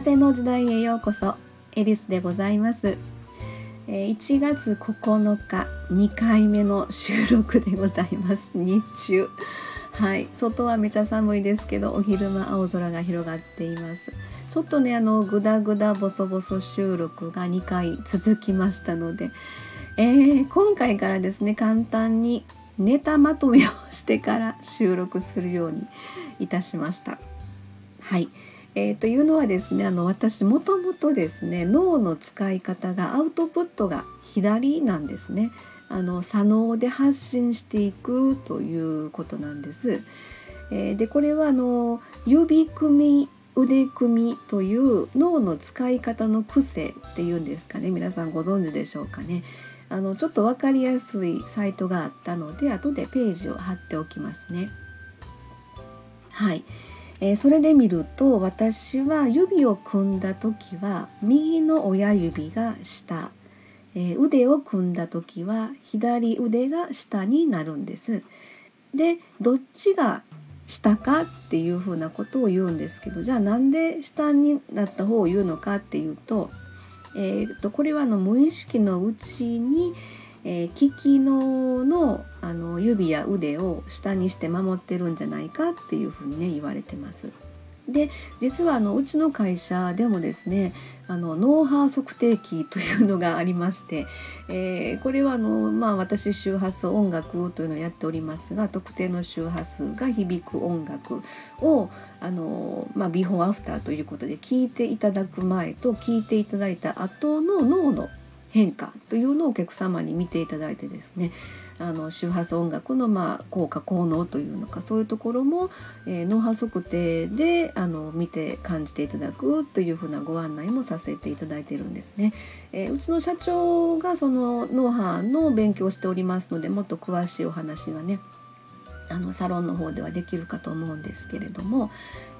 風の時代へようこそ。エリスでございます。1月9日2回目の収録でございます。日中。はい。外はめちゃ寒いですけどお昼間青空が広がっています。ちょっとねあのグダグダボソボソ収録が2回続きましたので、えー、今回からですね簡単にネタまとめをしてから収録するようにいたしました。はい。えー、というのはですねあの私もともとですね脳の使い方がアウトプットが左なんですねあの左脳で発信していくということなんです。えー、でこれはあの指組み腕組みという脳の使い方の癖っていうんですかね皆さんご存知でしょうかねあのちょっと分かりやすいサイトがあったので後でページを貼っておきますね。はい、えー、それで見ると私は指を組んだ時は右の親指が下、えー、腕を組んだ時は左腕が下になるんです。でどっちが下かっていうふうなことを言うんですけどじゃあなんで下になった方を言うのかっていうと,、えーと、これはあの無意識のうちに、えー、利きののあの指や腕を下にして守ってるんじゃないかっていうふうにね言われてます。で実はあのうちの会社でもですねあの脳波測定器というのがありまして、えー、これはあの、まあ、私周波数音楽というのをやっておりますが特定の周波数が響く音楽をあの、まあ、ビフォーアフターということで聞いていただく前と聞いていただいた後の脳の変化というのをお客様に見ていただいてですねあの周波数音楽のま効果効能というのかそういうところも、え、脳波測定であの見て感じていただくというふうなご案内もさせていただいているんですね。えー、うちの社長がその脳波の勉強をしておりますのでもっと詳しいお話がねあのサロンの方ではできるかと思うんですけれども。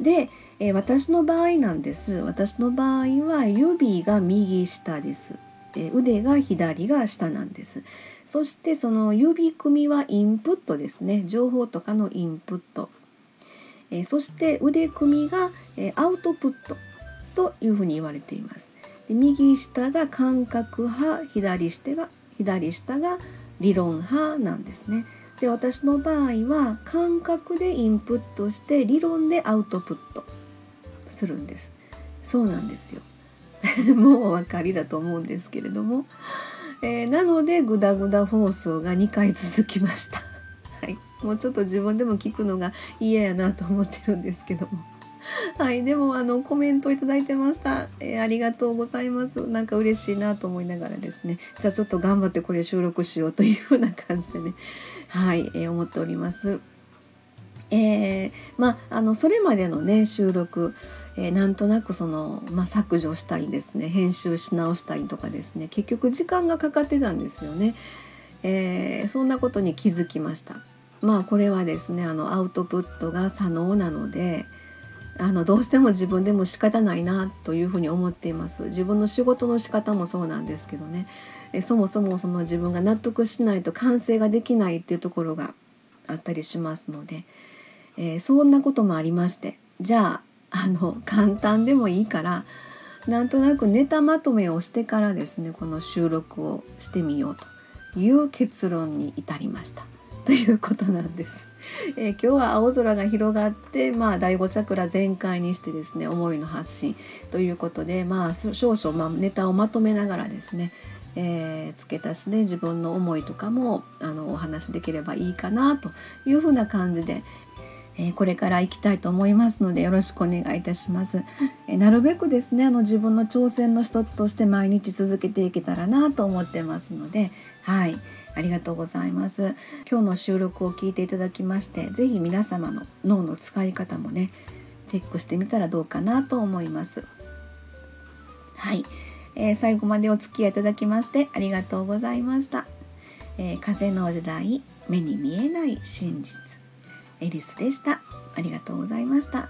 で、えー、私の場合なんです。私の場合は指が右下です。え腕が左が下なんです。そしてその指組みはインプットですね。情報とかのインプット、えそして腕組みが、えアウトプットというふうに言われています。で右下が感覚派左下が左下が理論派なんですね。で私の場合は感覚でインプットして理論でアウトプットするんです。そうなんですよ。もうお分かりだと思うんですけれども、えー、なのでグダグダ放送が2回続きました。はい、もうちょっと自分でも聞くのが嫌やなと思ってるんですけども。はい、でもあのコメントいいてました、えー、ありがとうございます。なんか嬉しいなと思いながらですね。じゃあちょっと頑張ってこれ収録しようというふうな感じでね、はい、えー、思っております。えー、まああのそれまでのね収録えー、なんとなくその、まあ、削除したりですね編集し直したりとかですね結局時間がかかってたんですよね、えー、そんなことに気づきました。まあこれはですねあのアウトプットが左脳なのであのどうしても自分でも仕方ないなというふうに思っています。自分の仕事の仕方もそうなんですけどね。えそもそもその自分が納得しないと完成ができないっていうところがあったりしますので、えー、そんなこともありましてじゃああの簡単でもいいからなんとなくネタまとめをしてからですねこの収録をしてみようという結論に至りましたということなんです。えー、今日は青空が広がって、まあ、第5チャクラ全開にしてですね思いの発信ということで、まあ、少々、まあ、ネタをまとめながらですね、えー、付け足しで自分の思いとかもあのお話しできればいいかなというふうな感じで、えこれから行きたいと思いますのでよろしくお願いいたします。えなるべくですねあの自分の挑戦の一つとして毎日続けていけたらなと思ってますのではいありがとうございます。今日の収録を聞いていただきまして是非皆様の脳の使い方もねチェックしてみたらどうかなと思います。はい、えー、最後までお付き合いいただきましてありがとうございました。えー、風の時代目に見えない真実エリスでした。ありがとうございました。